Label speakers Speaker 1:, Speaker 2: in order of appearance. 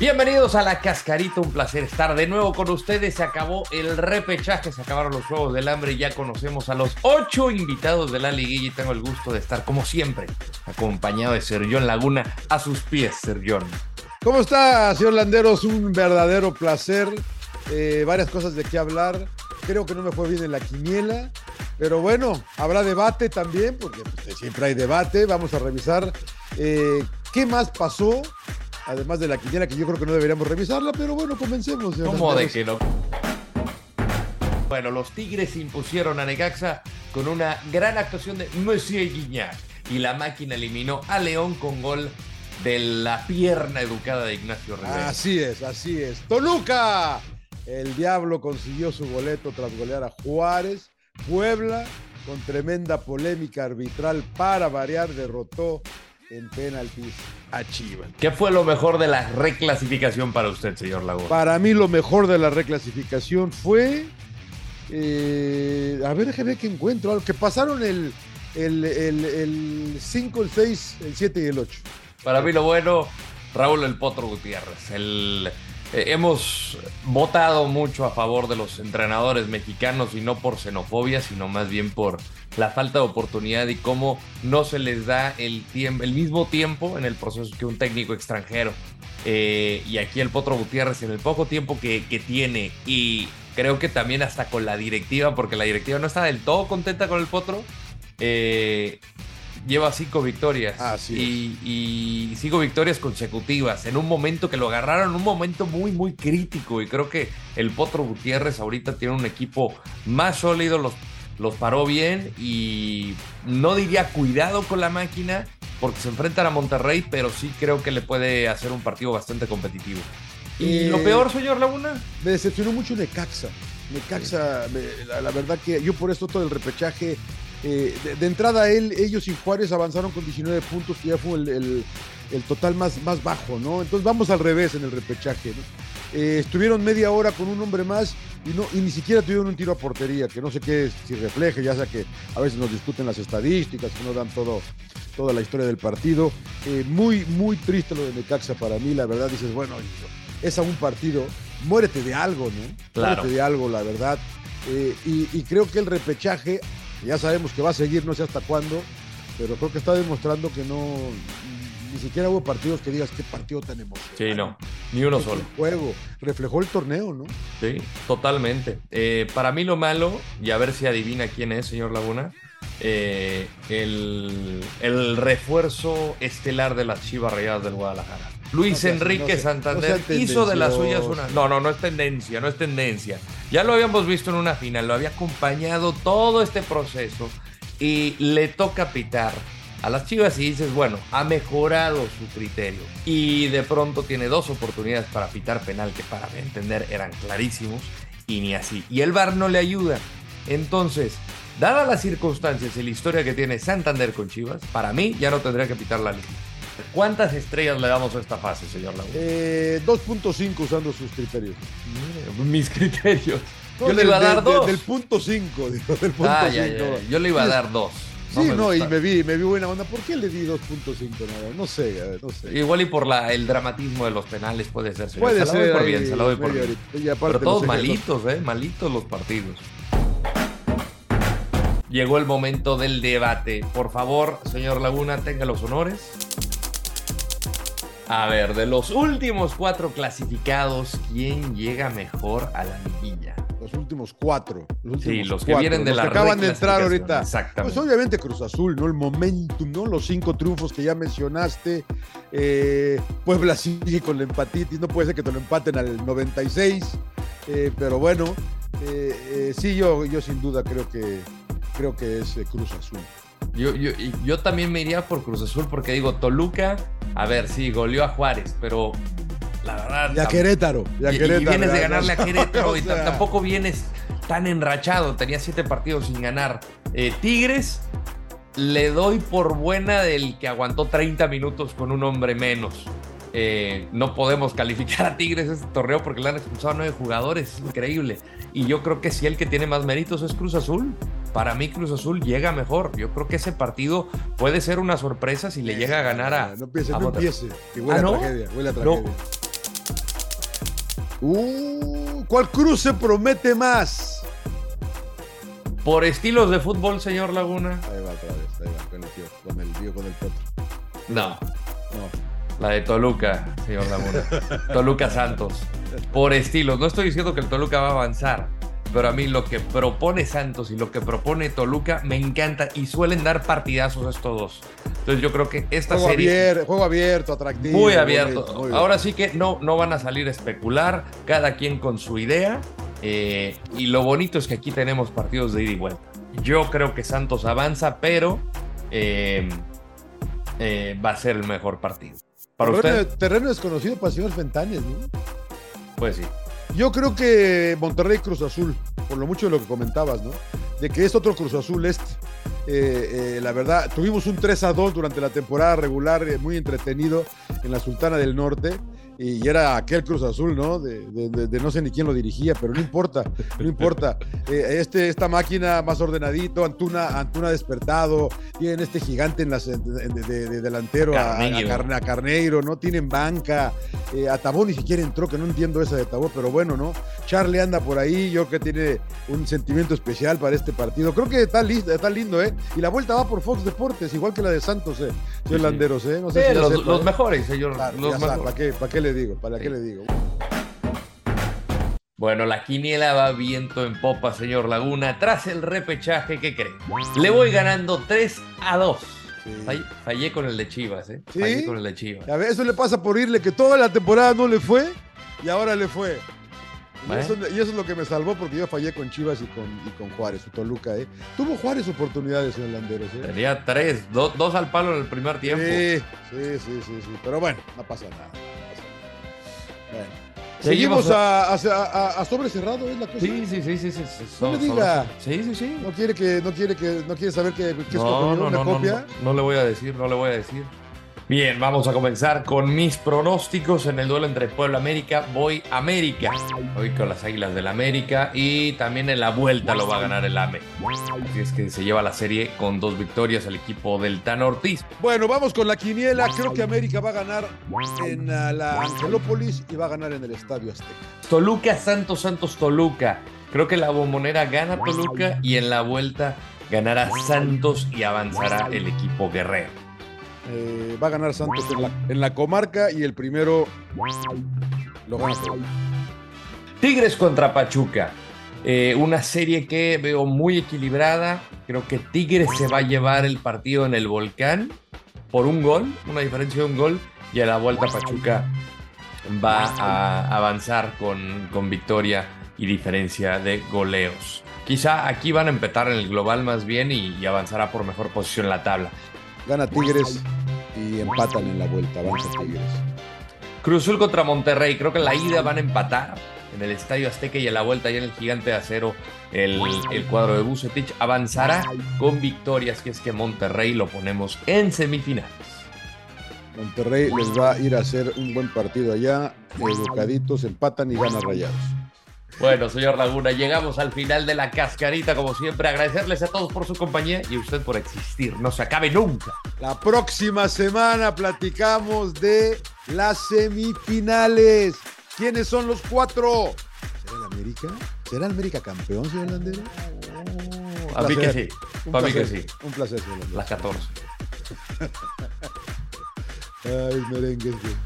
Speaker 1: Bienvenidos a La Cascarita, un placer estar de nuevo con ustedes. Se acabó el repechaje, se acabaron los Juegos del Hambre y ya conocemos a los ocho invitados de la liguilla y tengo el gusto de estar, como siempre, acompañado de Sergión Laguna a sus pies, Sergión.
Speaker 2: ¿Cómo está, señor Landeros? Un verdadero placer. Eh, varias cosas de qué hablar. Creo que no me fue bien en la quiniela, pero bueno, habrá debate también, porque pues, siempre hay debate. Vamos a revisar eh, qué más pasó además de la quiniela, que yo creo que no deberíamos revisarla, pero bueno, comencemos.
Speaker 1: ¿Cómo de que no? Bueno, los Tigres impusieron a Necaxa con una gran actuación de Monsieur Guiñac y la máquina eliminó a León con gol de la pierna educada de Ignacio Rivera.
Speaker 2: Así es, así es. Toluca. El Diablo consiguió su boleto tras golear a Juárez. Puebla, con tremenda polémica arbitral para variar, derrotó en penaltis a Chivas.
Speaker 1: ¿Qué fue lo mejor de la reclasificación para usted, señor Laguna?
Speaker 2: Para mí lo mejor de la reclasificación fue... Eh, a ver, déjeme que encuentro algo. Que pasaron el, el, 5, el 6, el 7 y el 8.
Speaker 1: Para mí lo bueno, Raúl El Potro Gutiérrez. El, eh, hemos votado mucho a favor de los entrenadores mexicanos y no por xenofobia, sino más bien por la falta de oportunidad y cómo no se les da el, el mismo tiempo en el proceso que un técnico extranjero. Eh, y aquí el Potro Gutiérrez, en el poco tiempo que, tiene, y creo que también hasta con la directiva, porque la directiva no está del todo contenta con el Potro, eh, lleva cinco victorias. y, y, cinco victorias consecutivas en un momento que lo agarraron, un momento muy, muy crítico. Y creo que el Potro Gutiérrez ahorita tiene un equipo más sólido. Los los paró bien y no diría cuidado con la máquina porque se enfrentan a Monterrey, pero sí creo que le puede hacer un partido bastante competitivo. ¿Y lo eh, peor, señor Laguna?
Speaker 2: Me decepcionó mucho Necaxa. Necaxa, la, la, verdad que yo por esto todo el repechaje, eh, de, entrada él, ellos y Juárez avanzaron con 19 puntos, que ya fue el, total más, más bajo, ¿no? Entonces vamos al revés en el repechaje, ¿no? Eh, estuvieron media hora con un hombre más y, no, y ni siquiera tuvieron un tiro a portería, que no sé qué si refleje, ya sea que a veces nos discuten las estadísticas, que no dan todo, toda la historia del partido. Eh, muy, muy triste lo de Necaxa para mí, la verdad, dices, bueno, es a un partido, muérete de algo, ¿no?
Speaker 1: Claro.
Speaker 2: Muérete de algo, la verdad. Eh, y, y creo que el repechaje, ya sabemos que va a seguir, no sé hasta cuándo, pero creo que está demostrando que no, ni siquiera hubo partidos que digas qué partido tan emocionante.
Speaker 1: Sí, no, ni uno solo.
Speaker 2: juego, reflejó el torneo, ¿no?
Speaker 1: Sí, totalmente. Eh, para mí lo malo, y a ver si adivina quién es, señor Laguna, eh, el, refuerzo estelar de las Chivas Rayadas del Guadalajara. Luis Enrique Santander hizo de las suyas una... No, no, no es tendencia, no es tendencia. Ya lo habíamos visto en una final, lo había acompañado todo este proceso y le toca pitar a las Chivas y dices, bueno, ha mejorado su criterio. Y de pronto tiene dos oportunidades para pitar penal que para entender eran clarísimos y ni así. Y el VAR no le ayuda. Entonces, dadas las circunstancias y la historia que tiene Santander con Chivas, para mí ya no tendría que pitar la liga. ¿Cuántas estrellas le damos a esta fase, señor Laguna?
Speaker 2: Eh, 2.5 usando sus criterios.
Speaker 1: mis criterios. yo le iba a dar dos.
Speaker 2: del punto 5, del punto
Speaker 1: ah, Yo le iba a dar dos.
Speaker 2: Sí, no, y me vi, me vi buena onda. ¿Por qué le di 2.5 nada? No sé, no sé.
Speaker 1: Igual y por la, el dramatismo de los penales puede ser. Puede se ser. por bien, se lo doy por bien. Pero todos malitos, ¿eh? Malitos los partidos. Llegó el momento del debate. Por favor, señor Laguna, tenga los honores. A ver, de los últimos cuatro clasificados, ¿quién llega mejor a la liguilla?
Speaker 2: los últimos cuatro. Los
Speaker 1: sí, los que vienen de
Speaker 2: los
Speaker 1: la
Speaker 2: que acaban de entrar ahorita.
Speaker 1: Exactamente.
Speaker 2: Pues obviamente Cruz Azul, ¿no? El momentum, ¿no? Los cinco triunfos que ya mencionaste. Eh, Puebla sigue con la empatitis, no puede ser que te lo empaten al 96. Eh, pero bueno, eh, sí, yo, yo sin duda creo que, creo que es Cruz Azul.
Speaker 1: Yo, yo, yo también me iría por Cruz Azul porque digo, Toluca, a ver, sí, goleó a Juárez, pero la verdad.
Speaker 2: Y a Querétaro.
Speaker 1: Y, a Querétaro, y vienes de ganarle a Querétaro y tampoco vienes tan enrachado. Tenía siete partidos sin ganar. Eh, Tigres, le doy por buena del que aguantó 30 minutos con un hombre menos. Eh, no podemos calificar a Tigres este torneo porque le han expulsado a nueve jugadores. Es increíble. Y yo creo que si el que tiene más méritos es Cruz Azul. Para mí Cruz Azul llega mejor. Yo creo que ese partido puede ser una sorpresa si le llega a ganar a...
Speaker 2: No empiece, no empiece. Que huele, ah, a tragedia, huele a tragedia. Uh, ¿Cuál cruce promete más?
Speaker 1: Por estilos de fútbol, señor Laguna.
Speaker 2: Ahí va otra vez, ahí va, con el tío, con el tío, con el potro.
Speaker 1: No,
Speaker 2: No.
Speaker 1: la de Toluca, señor Laguna. Toluca Santos. Por estilos. No estoy diciendo que el Toluca va a avanzar, pero a mí lo que propone Santos y lo que propone Toluca me encanta y suelen dar partidazos estos dos. Entonces yo creo que esta
Speaker 2: Juego
Speaker 1: serie...
Speaker 2: abierto, juego abierto, atractivo.
Speaker 1: Muy abierto.
Speaker 2: muy.
Speaker 1: Ahora sí que no, no van a salir a especular, cada quien con su idea. eh, y lo bonito es que aquí tenemos partidos de ida y vuelta. Yo creo que Santos avanza, pero eh, eh, va a ser el mejor partido. Para
Speaker 2: terreno,
Speaker 1: usted,
Speaker 2: terreno desconocido para el señor Fentanes, ¿no?
Speaker 1: pues sí.
Speaker 2: Yo creo que Monterrey Cruz Azul, por lo mucho de lo que comentabas, ¿no? De que es otro Cruz Azul este. Eh, eh, la verdad, tuvimos un 3 a 2 durante la temporada regular, eh, muy entretenido en la Sultana del Norte. Y era aquel Cruz Azul, ¿no? De, de- de- de no sé ni quién lo dirigía, pero no importa, no importa. Eh, este, esta máquina más ordenadito, Antuna, Antuna despertado, tienen este gigante en las, de, de- de delantero a, a,
Speaker 1: Carneiro.
Speaker 2: Carne- a Carneiro, ¿no? Tienen banca, eh, a Tabó ni siquiera entró, que no entiendo esa de Tabó, pero bueno, ¿no? Charlie anda por ahí, yo creo que tiene un sentimiento especial para este partido. Creo que está, listo, está lindo, ¿eh? Y la vuelta va por Fox Deportes, igual que la de Santos, ¿eh?
Speaker 1: Sí.
Speaker 2: Landeros, ¿eh? No sé
Speaker 1: Sí,
Speaker 2: si
Speaker 1: los,
Speaker 2: sepa,
Speaker 1: los mejores, señor.
Speaker 2: Claro,
Speaker 1: los mejores.
Speaker 2: ¿para qué, ¿para qué le digo? ¿Para qué le digo?
Speaker 1: Bueno, la quiniela va viento en popa, señor Laguna. Tras el repechaje, ¿qué cree? Le voy ganando 3 a 2.
Speaker 2: Sí.
Speaker 1: Fallé, fallé con el de Chivas, ¿eh?
Speaker 2: ¿Sí?
Speaker 1: Fallé con el de Chivas.
Speaker 2: A ver, eso le pasa por irle que toda la temporada no le fue y ahora le fue. Y,
Speaker 1: Bueno.
Speaker 2: eso, y eso es lo que me salvó porque yo fallé con Chivas y con, y con Juárez, y Toluca, ¿eh? Tuvo Juárez oportunidades, señor Landeros, ¿eh?
Speaker 1: Tenía tres, do- dos al palo en el primer tiempo.
Speaker 2: Sí, sí, sí, sí, sí. Pero bueno, no pasa nada. No. Bueno.
Speaker 1: Seguimos
Speaker 2: Seguimos a, a, a- a sobre cerrado, ¿es la cosa?
Speaker 1: Sí, sí, sí, sí, sí. sí,
Speaker 2: No me diga.
Speaker 1: Sí, sí, sí.
Speaker 2: No quiere que, no quiere que, no quiere saber que, que es
Speaker 1: No, no,
Speaker 2: una
Speaker 1: no, no,
Speaker 2: copia.
Speaker 1: no, no le voy a decir, no le voy a decir. Bien, vamos a comenzar con mis pronósticos en el duelo entre Puebla América. Voy América. Voy con las Águilas del América y también en la vuelta lo va a ganar el AME. Así es que se lleva la serie con dos victorias el equipo del Tan Ortiz.
Speaker 2: Bueno, vamos con la quiniela. Creo que América va a ganar en ah, la Angelópolis y va a ganar en el Estadio Azteca.
Speaker 1: Toluca, Santos, Santos, Toluca. Creo que la bombonera gana Toluca y en la vuelta ganará Santos y avanzará el equipo guerrero.
Speaker 2: Eh, va a ganar Santos en la, comarca y el primero lo gana.
Speaker 1: Tigres contra Pachuca. Eh, una serie que veo muy equilibrada. Creo que Tigres se va a llevar el partido en el volcán por un gol, una diferencia de un gol. Y a la vuelta Pachuca va a avanzar con, con victoria y diferencia de goleos. Quizá aquí van a empetar en el global más bien y, y avanzará por mejor posición en la tabla.
Speaker 2: Gana Tigres y empatan en la vuelta. Avanza Tigres.
Speaker 1: Cruzul contra Monterrey. Creo que en la ida van a empatar en el Estadio Azteca y en la vuelta ya en el Gigante de Acero el, el cuadro de Bucetich avanzará con victorias, que es que Monterrey lo ponemos en semifinales.
Speaker 2: Monterrey les va a ir a hacer un buen partido allá. Educaditos, empatan y ganan rayados.
Speaker 1: Bueno, señor Laguna, llegamos al final de la cascarita, como siempre. Agradecerles a todos por su compañía y a usted por existir. No se acabe nunca.
Speaker 2: La próxima semana platicamos de las semifinales. ¿Quiénes son los cuatro? ¿Será el América? ¿Será el América campeón, señor Landero?
Speaker 1: A mí que sí.
Speaker 2: Un
Speaker 1: A mí que sí.
Speaker 2: Un placer, señor Landero.
Speaker 1: La 14.
Speaker 2: Ay, merengue. sí.